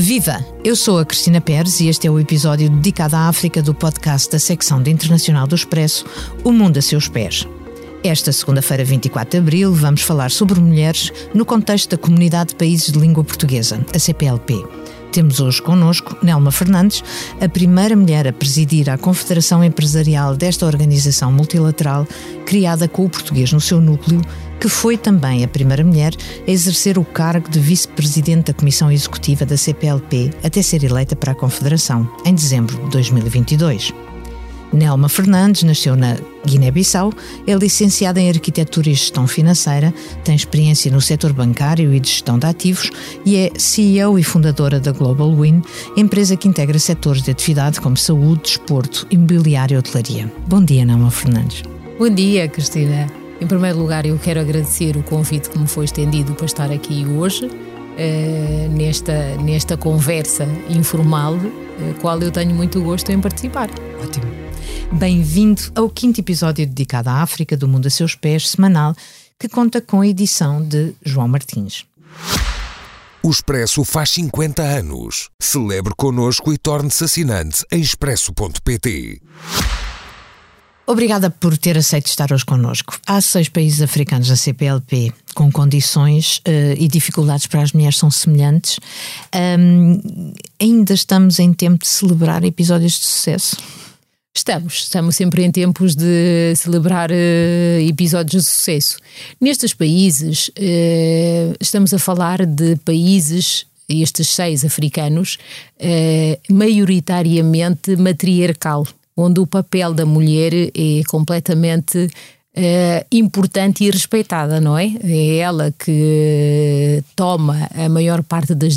Viva! Eu sou a Cristina Pérez e este é o episódio dedicado à África do podcast da secção de Internacional do Expresso, O Mundo a Seus Pés. Esta segunda-feira, 24 de abril, vamos falar sobre mulheres no contexto da Comunidade de Países de Língua Portuguesa, a CPLP. Temos hoje connosco Nelma Fernandes, a primeira mulher a presidir a Confederação Empresarial desta organização multilateral, criada com o português no seu núcleo, que foi também a primeira mulher a exercer o cargo de vice-presidente da Comissão Executiva da CPLP até ser eleita para a Confederação, em dezembro de 2022. Nelma Fernandes nasceu na Guiné-Bissau, é licenciada em Arquitetura e Gestão Financeira, tem experiência no setor bancário e de gestão de ativos e é CEO e fundadora da Global Win, empresa que integra setores de atividade como saúde, desporto, imobiliário e hotelaria. Bom dia, Nelma Fernandes. Bom dia, Cristina. Em primeiro lugar, eu quero agradecer o convite que me foi estendido para estar aqui hoje. Uh, nesta, nesta conversa informal, uh, qual eu tenho muito gosto em participar. Ótimo. Bem-vindo ao quinto episódio dedicado à África do Mundo a Seus Pés, semanal, que conta com a edição de João Martins. O Expresso faz 50 anos. Celebre connosco e torne-se assinante em expresso.pt. Obrigada por ter aceito estar hoje connosco. Há seis países africanos na CPLP com condições uh, e dificuldades para as mulheres são semelhantes. Um, ainda estamos em tempo de celebrar episódios de sucesso? Estamos, estamos sempre em tempos de celebrar uh, episódios de sucesso. Nestes países, uh, estamos a falar de países, estes seis africanos, uh, maioritariamente matriarcal, onde o papel da mulher é completamente Uh, importante e respeitada, não é? É ela que toma a maior parte das,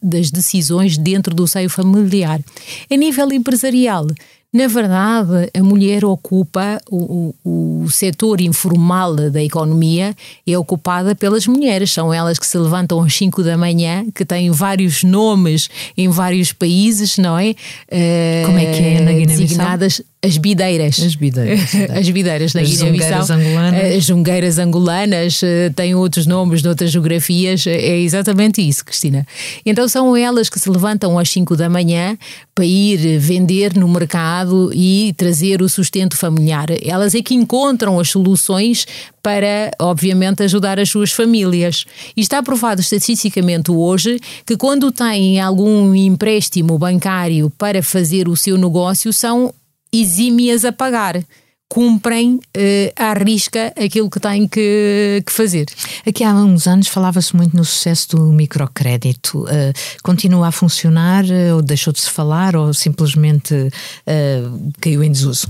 das decisões dentro do seio familiar. A nível empresarial, na verdade, a mulher ocupa o, o, o, setor informal da economia, é ocupada pelas mulheres. São elas que se levantam às 5 da manhã, que têm vários nomes em vários países, não é? Como é que é na Guiné-Bissau? Designadas as bideiras. As bideiras. as bideiras na Guiné-Bissau. angolanas. As jungueiras angolanas eh, têm outros nomes noutras geografias. É exatamente isso, Cristina. Então são elas que se levantam às 5 da manhã para ir vender no mercado e trazer o sustento familiar. Elas é que encontram as soluções para, obviamente, ajudar as suas famílias. E está provado estatisticamente hoje que quando têm algum empréstimo bancário para fazer o seu negócio, são exímias a pagar cumprem uh, à risca aquilo que têm que, que, fazer. Aqui há uns anos falava-se muito no sucesso do microcrédito. Uh, continua a funcionar uh, ou deixou de se falar ou simplesmente uh, caiu em desuso?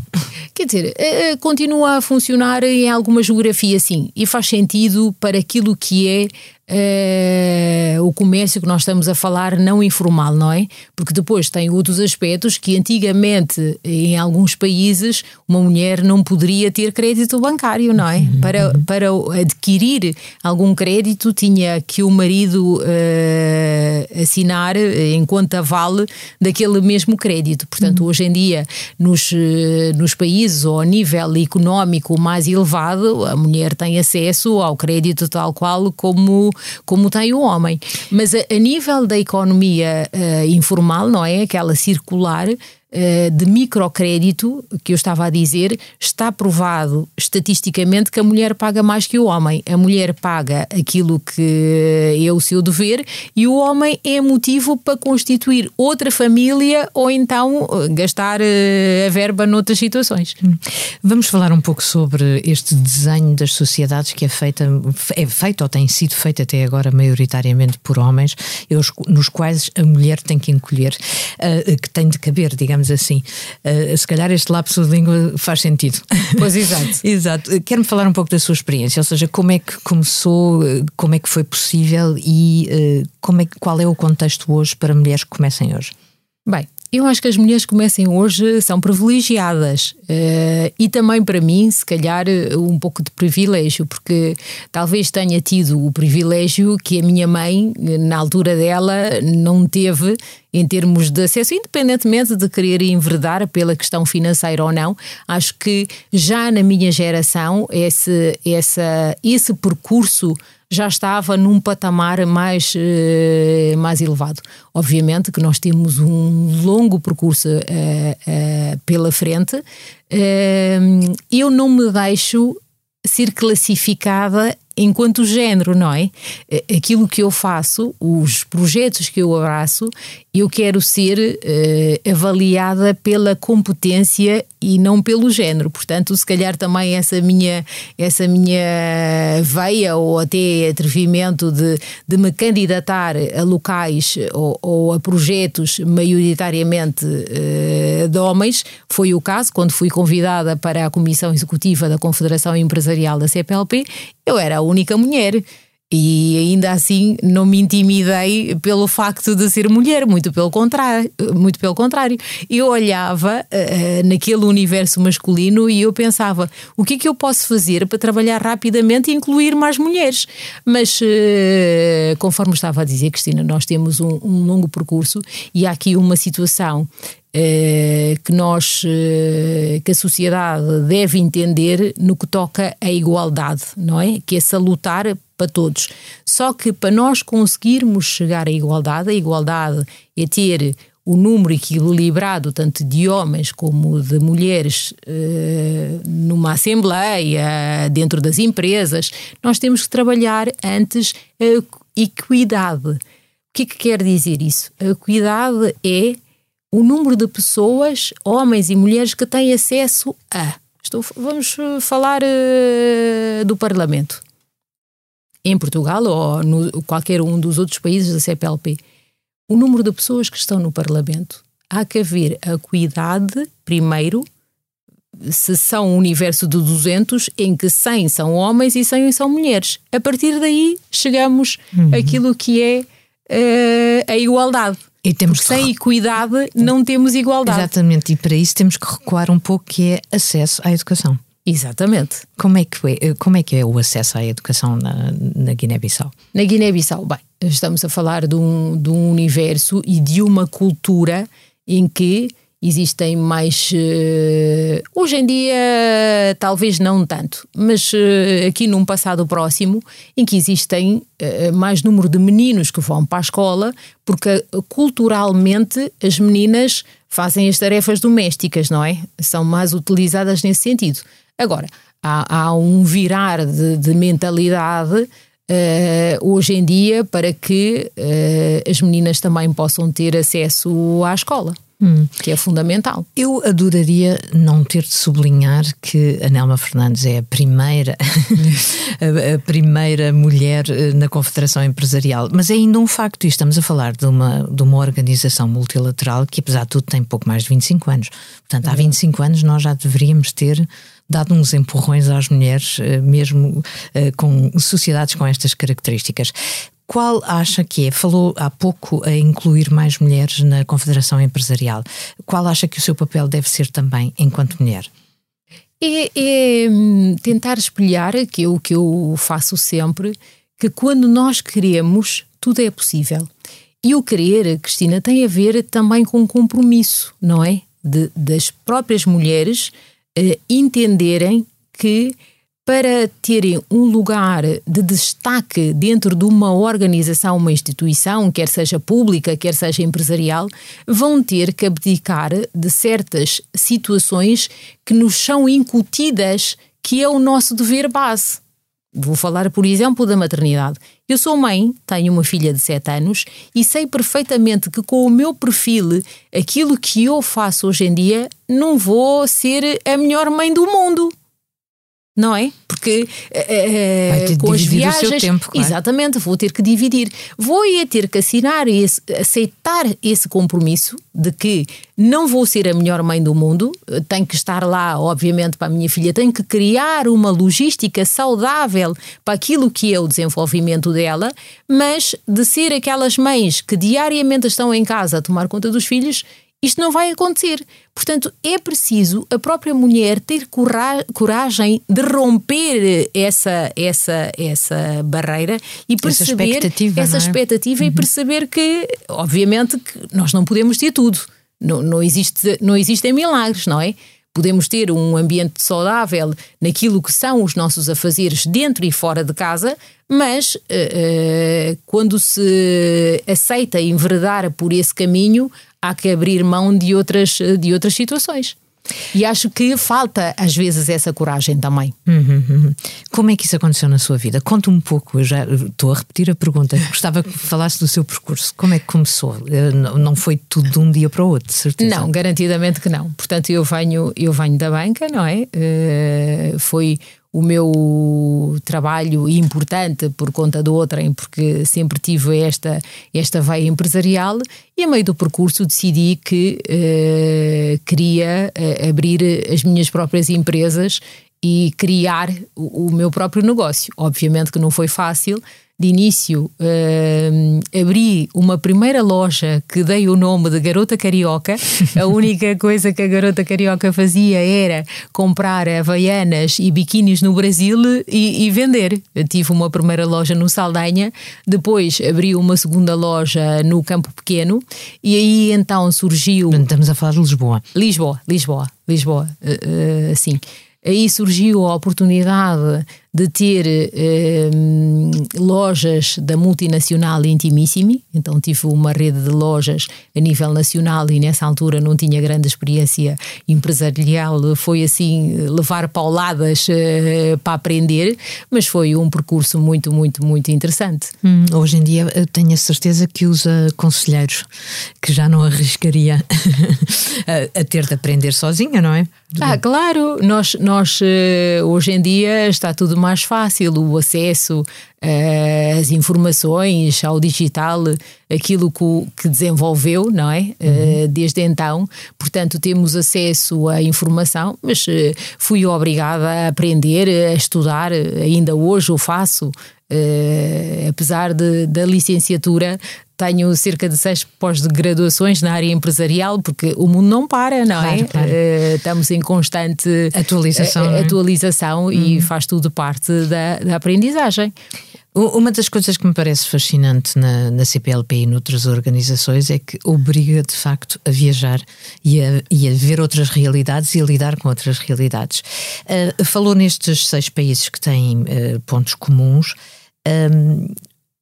Quer dizer, continua a funcionar em alguma geografia, sim, e faz sentido para aquilo que é Uh, o comércio que nós estamos a falar não informal, não é? Porque depois tem outros aspectos que antigamente, em alguns países, uma mulher não poderia ter crédito bancário, não é? Uhum. Para, para adquirir algum crédito, tinha que o marido uh, assinar em conta vale daquele mesmo crédito. Portanto, uhum. hoje em dia, nos, nos países ou a nível económico mais elevado, a mulher tem acesso ao crédito tal qual como como tem o homem. Mas a, a nível da economia uh, informal, não é? Aquela circular, de microcrédito, que eu estava a dizer, está provado estatisticamente que a mulher paga mais que o homem. A mulher paga aquilo que é o seu dever e o homem é motivo para constituir outra família ou então eh, gastar eh, a verba noutras situações. Hum. Vamos falar um pouco sobre este desenho das sociedades que é, feita, é feito ou tem sido feito até agora maioritariamente por homens, nos quais a mulher tem que encolher, que tem de caber, digamos digamos assim. Uh, se calhar este lapso de língua faz sentido. Pois, exato. exato. Quer-me falar um pouco da sua experiência, ou seja, como é que começou, como é que foi possível e uh, como é, qual é o contexto hoje para mulheres que comecem hoje? Bem, eu acho que as mulheres que comecem hoje são privilegiadas. Uh, e também para mim, se calhar, um pouco de privilégio, porque talvez tenha tido o privilégio que a minha mãe, na altura dela, não teve em termos de acesso, independentemente de querer enverdar pela questão financeira ou não, acho que já na minha geração esse, essa, esse percurso já estava num patamar mais, uh, mais elevado. Obviamente que nós temos um longo percurso uh, uh, pela frente. eu não me deixo ser classificada enquanto género, não é? Aquilo que eu faço, os projetos que eu abraço, eu quero ser uh, avaliada pela competência e não pelo género. Portanto, se calhar também essa minha, essa minha veia ou até atrevimento de, de me candidatar a locais ou, ou a projetos maioritariamente uh, de homens foi o caso quando fui convidada para a Comissão Executiva da Confederação Empresarial da CPLP. Eu era a única mulher. E ainda assim não me intimidei pelo facto de ser mulher, muito pelo contrário. Muito pelo contrário. Eu olhava uh, naquele universo masculino e eu pensava: o que é que eu posso fazer para trabalhar rapidamente e incluir mais mulheres? Mas, uh, conforme estava a dizer, Cristina, nós temos um, um longo percurso e há aqui uma situação que nós, que a sociedade deve entender no que toca à igualdade, não é? Que é salutar para todos. Só que para nós conseguirmos chegar à igualdade, a igualdade é ter o número equilibrado tanto de homens como de mulheres eh, numa assembleia, dentro das empresas, nós temos que trabalhar antes a equidade. O que é que quer dizer isso? A equidade é o número de pessoas, homens e mulheres, que têm acesso a. Estou, vamos eh, falar uh, do Parlamento. Em Portugal ou no qualquer um dos outros países da CPLP. O número de pessoas que estão no Parlamento. Há que haver a cuidade, primeiro, se são um universo de 200, em que 100 são homens e 100 são mulheres. A partir daí chegamos uhum. àquilo que é uh, a igualdade. E temos Porque sem equidade não temos igualdade. Exatamente, e para isso temos que recuar um pouco que é acesso à educação. Exatamente. Como é que é, como é, que é o acesso à educação na, na Guiné-Bissau? Na Guiné-Bissau, bem, estamos a falar de um, de um universo e de uma cultura em que existem mais. Uh, hoje em dia, talvez não tanto, mas uh, aqui num passado próximo, em que existem uh, mais número de meninos que vão para a escola, porque culturalmente as meninas fazem as tarefas domésticas, não é? São mais utilizadas nesse sentido. Agora, há, há um virar de, de mentalidade. Uh, hoje em dia para que uh, as meninas também possam ter acesso à escola. Hum. que é fundamental. Eu adoraria não ter de sublinhar que a Nelma Fernandes é a primeira, a, primeira mulher eh, na Confederação Empresarial, mas é ainda um facto, e estamos a falar de uma, de uma organização multilateral que, apesar de tudo, tem pouco mais de 25 anos. Portanto, há 25 anos nós já deveríamos ter dado uns empurrões às mulheres, eh, mesmo eh, com sociedades com estas características. Qual acha que é? Falou há pouco a incluir mais mulheres na Confederação Empresarial. Qual acha que o seu papel deve ser também enquanto mulher? É, é hum, tentar espelhar que é o que eu faço sempre, que quando nós queremos, tudo é possível. E o querer, Cristina, tem a ver também com compromisso, não é? De, das próprias mulheres uh, entenderem que para terem um lugar de destaque dentro de uma organização, uma instituição, quer seja pública, quer seja empresarial, vão ter que abdicar de certas situações que nos são incutidas, que é o nosso dever base. Vou falar, por exemplo, da maternidade. Eu sou mãe, tenho uma filha de 7 anos e sei perfeitamente que com o meu perfil, aquilo que eu faço hoje em dia, não vou ser a melhor mãe do mundo não é? Porque uh, com as viagens. Tempo, claro. Exatamente, vou ter que dividir. Vou ia ter que assinar esse, aceitar esse compromisso de que não vou ser a melhor mãe do mundo, tenho que estar lá, obviamente, para a minha filha, tenho que criar uma logística saudável para aquilo que é o desenvolvimento dela, mas de ser aquelas mães que diariamente estão em casa a tomar conta dos filhos isto não vai acontecer. Portanto, é preciso a própria mulher ter coragem de romper essa, essa, essa barreira e perceber essa expectativa, essa é? expectativa uhum. e perceber que, obviamente, que nós não podemos ter tudo. Não, não, existe, não existem milagres, não é? podemos ter um ambiente saudável naquilo que são os nossos afazeres dentro e fora de casa, mas uh, uh, quando se aceita enveredar por esse caminho, há que abrir mão de outras, de outras situações. E acho que falta, às vezes, essa coragem também. Uhum, uhum. Como é que isso aconteceu na sua vida? Conta um pouco, eu já estou a repetir a pergunta. Gostava que falasse do seu percurso. Como é que começou? Eh, não foi tudo de um dia para o outro, certeza? Não, garantidamente que não. Portanto, eu venho, eu venho da banca, não é? Uh, foi o meu trabalho importante por conta do outrem, porque sempre tive esta, esta veia empresarial e a meio do percurso decidi que uh, queria uh, abrir as minhas próprias empresas e criar o, o meu próprio negócio. Obviamente que não foi fácil, de início uh, abri uma primeira loja que dei o nome de Garota Carioca. A única coisa que a Garota Carioca fazia era comprar havaianas e biquínis no Brasil e, e vender. Eu tive uma primeira loja no Saldanha, depois abri uma segunda loja no Campo Pequeno e aí então surgiu. Estamos a falar de Lisboa. Lisboa, Lisboa, Lisboa, uh, uh, sim aí surgiu a oportunidade de ter eh, lojas da multinacional Intimissimi, então tive uma rede de lojas a nível nacional e nessa altura não tinha grande experiência empresarial, foi assim levar pauladas eh, para aprender, mas foi um percurso muito, muito, muito interessante. Hum, hoje em dia tenho a certeza que usa conselheiros, que já não arriscaria a, a, ter de aprender sozinha, não é? Ah, claro, nós, nós eh, hoje em dia está tudo mais fácil, o acesso uh, às informações, ao digital, aquilo que, que desenvolveu, não é? Uhum. Uh, desde então, portanto, temos acesso à informação, mas uh, fui obrigada a aprender, a estudar, ainda hoje o faço. Uh, apesar de, da licenciatura, tenho cerca de seis pós-graduações na área empresarial, porque o mundo não para, não é? claro, é? Claro. Uh, estamos em constante atualização, uh, atualização e uhum. faz tudo parte da, da, aprendizagem. Uma das coisas que me parece fascinante na, na, CPLP e noutras organizações é que obriga de facto a viajar e a, e a ver outras realidades e a lidar com outras realidades. Uh, falou nestes seis países que têm pontos comuns. Um,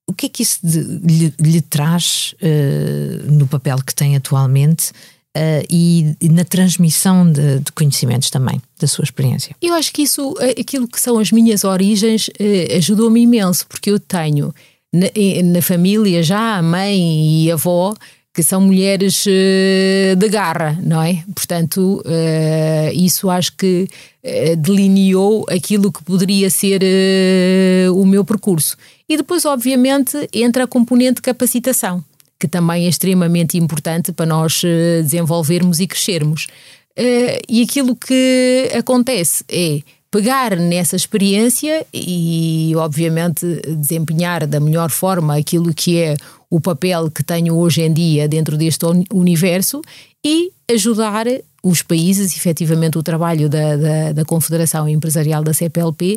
o que é que isso de, lhe, lhe, traz uh, no papel que tem atualmente uh, e, e, na transmissão de, de, conhecimentos também, da sua experiência? Eu acho que isso, eh, aquilo que são as minhas origens, uh, ajudou-me imenso, porque eu tenho na, na, família já a mãe e a avó que são mulheres de garra, não é? Portanto, isso acho que delineou aquilo que poderia ser o meu percurso. E depois, obviamente, entra a componente capacitação, que também é extremamente importante para nós desenvolvermos e crescermos. e aquilo que acontece é pegar nessa experiência e, obviamente, desempenhar da melhor forma aquilo que é o papel que tenho hoje em dia dentro deste universo e ajudar os países, efetivamente, o trabalho da, da, da Confederação Empresarial da CPLP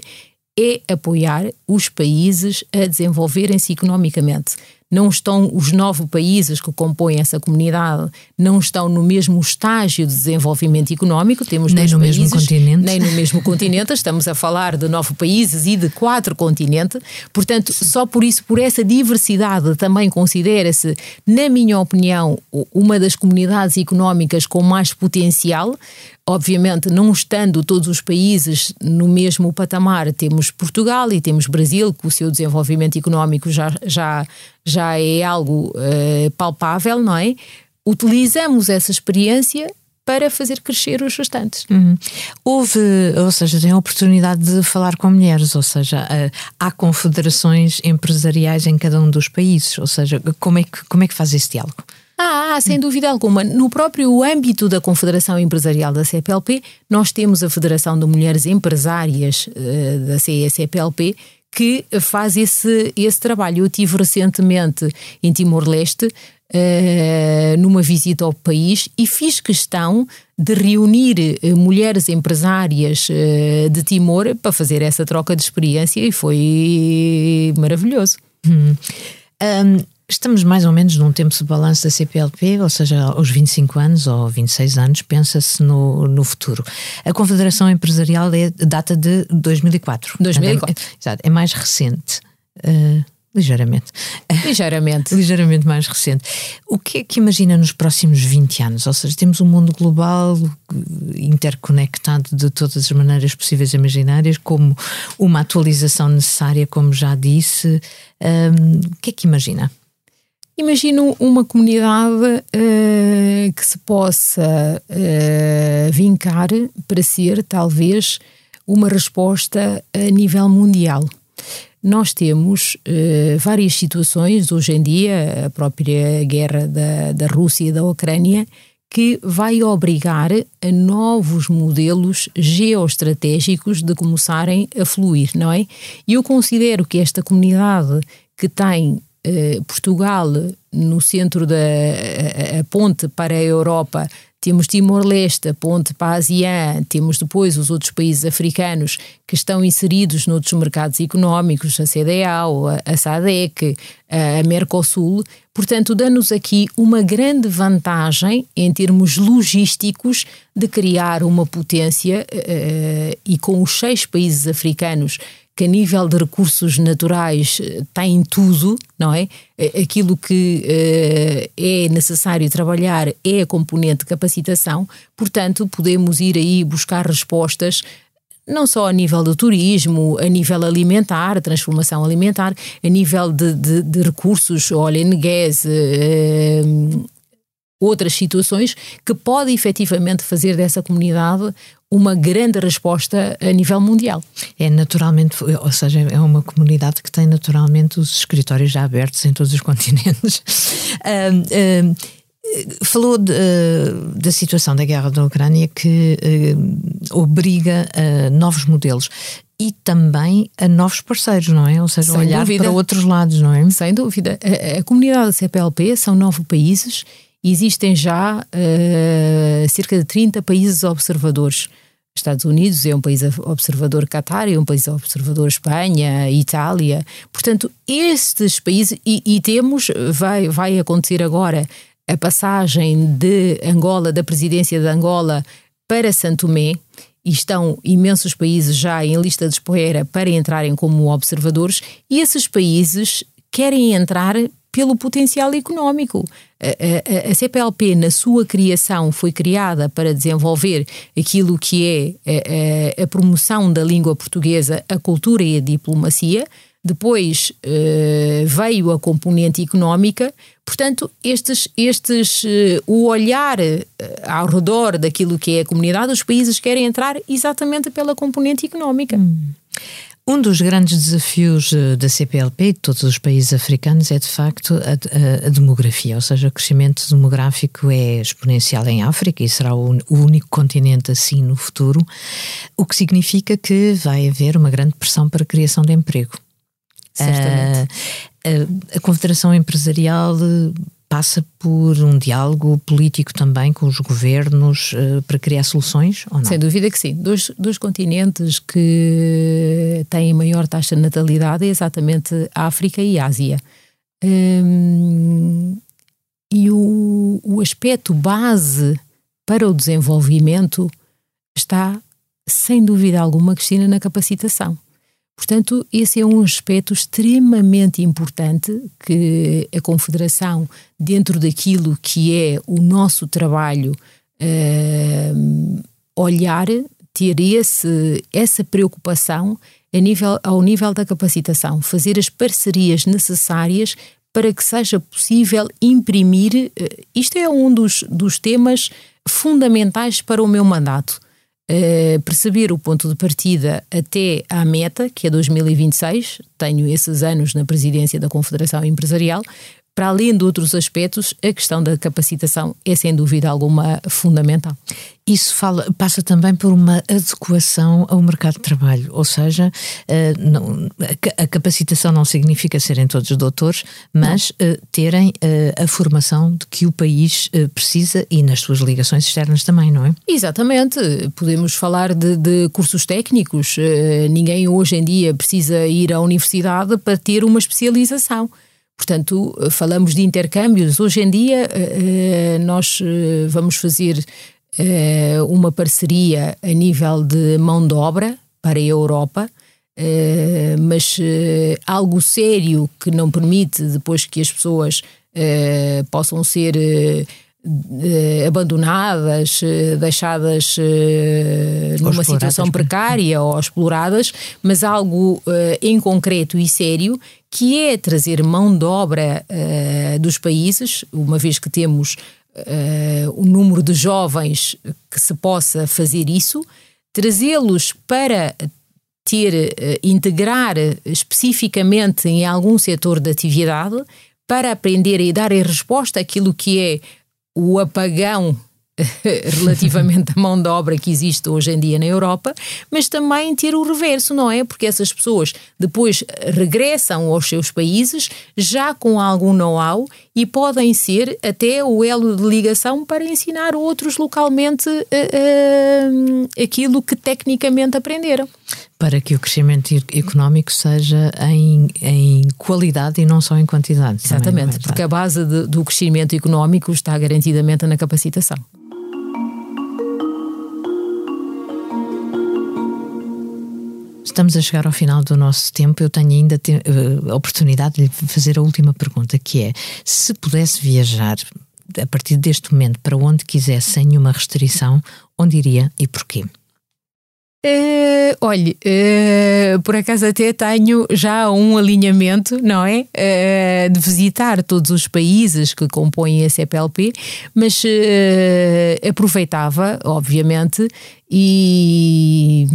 é apoiar os países a desenvolverem-se economicamente não estão os nove países que compõem essa comunidade, não estão no mesmo estágio de desenvolvimento económico, temos nem no países, mesmo continente, nem no mesmo continente, estamos a falar de nove países e de quatro continentes, portanto, só por isso, por essa diversidade, também considera-se, na minha opinião, uma das comunidades económicas com mais potencial, Obviamente, não estando todos os países no mesmo patamar, temos Portugal e temos Brasil, que o seu desenvolvimento económico já, já, já é algo uh, palpável, não é? Utilizamos essa experiência para fazer crescer os restantes. Uhum. Houve, ou seja, tem a oportunidade de falar com mulheres, ou seja, uh, há confederações empresariais em cada um dos países, ou seja, como é que, como é que faz esse diálogo? Ah, sem dúvida alguma. No próprio âmbito da Confederação Empresarial da CPLP, nós temos a Federação de Mulheres Empresárias uh, da CECPLP que faz esse, esse trabalho. Eu tive recentemente em Timor-Leste Uh, numa visita ao país e fiz questão de reunir uh, mulheres empresárias uh, de Timor para fazer essa troca de experiência e foi maravilhoso. Hum. Um, Estamos mais ou menos num tempo de balanço da CPLP, ou seja, aos 25 anos ou 26 anos, pensa-se no, no futuro. A Confederação Empresarial é data de 2004. 2004. É, exato, é mais recente. Uh, Ligeiramente. Ligeiramente. Ligeiramente mais recente. O que é que imagina nos próximos 20 anos? Ou seja, temos um mundo global interconectado de todas as maneiras possíveis e imaginárias, como uma atualização necessária, como já disse. Um, o que é que imagina? Imagino uma comunidade uh, que se possa uh, vincar para ser, talvez, uma resposta a nível mundial. Nós temos uh, várias situações hoje em dia, a própria guerra da, da Rússia e da Ucrânia, que vai obrigar a novos modelos geoestratégicos de começarem a fluir, não é? E eu considero que esta comunidade que tem eh, Portugal no centro da a, a ponte para a Europa temos Timor-Leste, a ponte para a ASEAN, temos depois os outros países africanos que estão inseridos noutros mercados económicos, a CDAO, a, a SADEC, a Mercosul. Portanto, dá-nos aqui uma grande vantagem em termos logísticos de criar uma potência uh, e com os seis países africanos que a nível de recursos naturais eh, tem tudo, não é? Eh, aquilo que uh, é necessário trabalhar é a componente de capacitação, portanto, podemos ir aí buscar respostas não só a nível do turismo, a nível alimentar, transformação alimentar, a nível de, de, de recursos, e gás, uh, outras situações que pode efetivamente fazer dessa comunidade uma grande resposta a nível mundial. É naturalmente, ou seja, é uma comunidade que tem naturalmente os escritórios já abertos em todos os continentes. um, um, falou de, uh, da situação da guerra da Ucrânia que uh, obriga a novos modelos e também a novos parceiros, não é? Ou seja, Sem olhar dúvida. para outros lados, não é? Sem dúvida. A, a comunidade da CPLP são nove países Existem já uh, cerca de 30 países observadores. Estados Unidos é um país observador, Qatar é um país observador, Espanha, Itália. Portanto, estes países, e, e, temos, vai, vai acontecer agora a passagem de Angola, da presidência de Angola para Santo Tomé, e estão imensos países já em lista de espera para entrarem como observadores, e esses países querem entrar pelo potencial económico. A, a, a, CPLP, na sua criação, foi criada para desenvolver aquilo que é a, a promoção da língua portuguesa, a cultura e a diplomacia. Depois uh, veio a componente económica, portanto, estes, estes uh, o olhar uh, ao redor daquilo que é a comunidade, os países querem entrar exatamente pela componente económica. Hum. Um dos grandes desafios eh, da CPLP e de todos os países africanos é, de facto, a, a, a, demografia, ou seja, o crescimento demográfico é exponencial em África e será o, o, único continente assim no futuro, o que significa que vai haver uma grande pressão para a criação de emprego. Certamente. a, a Confederação Empresarial passa por um diálogo político também com os governos uh, para criar soluções ou não? Sem dúvida que sim. Dois, dois continentes que têm maior taxa de natalidade é exatamente a África e a Ásia. Um, e o, o aspecto base para o desenvolvimento está, sem dúvida alguma, Cristina, na capacitação. Portanto, esse é um aspecto extremamente importante que a Confederação, dentro daquilo que é o nosso trabalho, uh, olhar, ter esse, essa preocupação a nível, ao nível da capacitação, fazer as parcerias necessárias para que seja possível imprimir. Uh, isto é um dos, dos temas fundamentais para o meu mandato Uh, perceber o ponto de partida até à meta, que é 2026. Tenho esses anos na presidência da Confederação Empresarial, para além de outros aspectos, a questão da capacitação é sem dúvida alguma fundamental. Isso fala, passa também por uma adequação ao mercado de trabalho, ou seja, uh, não, a, a, capacitação não significa serem todos doutores, mas uh, terem uh, a formação de que o país precisa e nas suas ligações externas também, não é? Exatamente. Podemos falar de, de cursos técnicos. ninguém hoje em dia precisa ir à universidade para ter uma especialização Portanto, falamos de intercâmbios. Hoje em dia, nós vamos fazer uma parceria a nível de mão de obra para a Europa. Mas algo sério que não permite depois que as pessoas possam ser abandonadas, deixadas numa situação precária ou exploradas, mas algo em concreto e sério que é trazer mão de obra dos países, uma vez que temos o número de jovens que se possa fazer isso, trazê-los para ter, integrar especificamente em algum setor de atividade para aprender e dar resposta àquilo que é o apagão relativamente à mão de obra que existe hoje em dia na Europa, mas também ter o reverso, não é? Porque essas pessoas depois regressam aos seus países já com algum know-how e podem ser até o elo de ligação para ensinar outros localmente uh, uh, aquilo que tecnicamente aprenderam. Para que o crescimento económico seja em, em qualidade e não só em quantidade. Exatamente, porque a base de, do crescimento económico está garantidamente na capacitação. Estamos a chegar ao final do nosso tempo. Eu tenho ainda a oportunidade de lhe fazer a última pergunta, que é: se pudesse viajar a partir deste momento para onde quiser sem nenhuma restrição, onde iria e porquê? Uh, olhe, uh, por acaso até tenho já um alinhamento, não é? Uh, de visitar todos os países que compõem a CPLP, mas aproveitava, obviamente, e,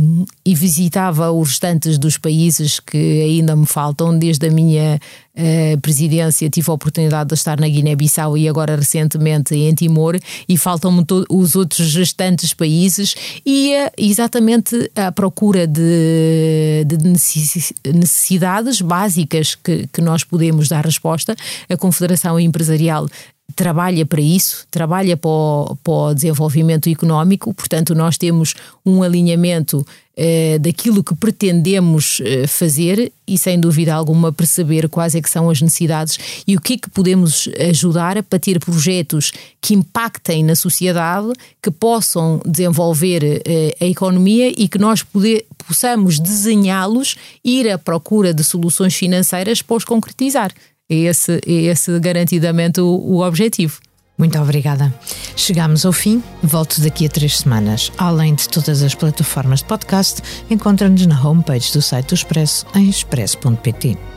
e, visitava os restantes dos países que ainda me faltam, desde a minha uh, presidência tive a oportunidade de estar na Guiné-Bissau e agora recentemente em Timor, e faltam-me os outros restantes países, e ia exatamente à procura de, de necessidades básicas que, que nós podemos dar resposta. A Confederação Empresarial trabalha para isso, trabalha para o, para o desenvolvimento económico, portanto, nós temos um alinhamento eh, daquilo que pretendemos eh, fazer e, sem dúvida alguma, perceber quais é que são as necessidades e o que é que podemos ajudar para ter projetos que impactem na sociedade, que possam desenvolver eh, a economia e que nós poder, possamos desenhá-los, ir à procura de soluções financeiras para os concretizar. É esse, é esse garantidamente o, o objetivo. Muito obrigada. Chegamos ao fim. Volto daqui a três semanas. Além de todas as plataformas de podcast, encontra-nos na homepage do site do Expresso em expresso.pt.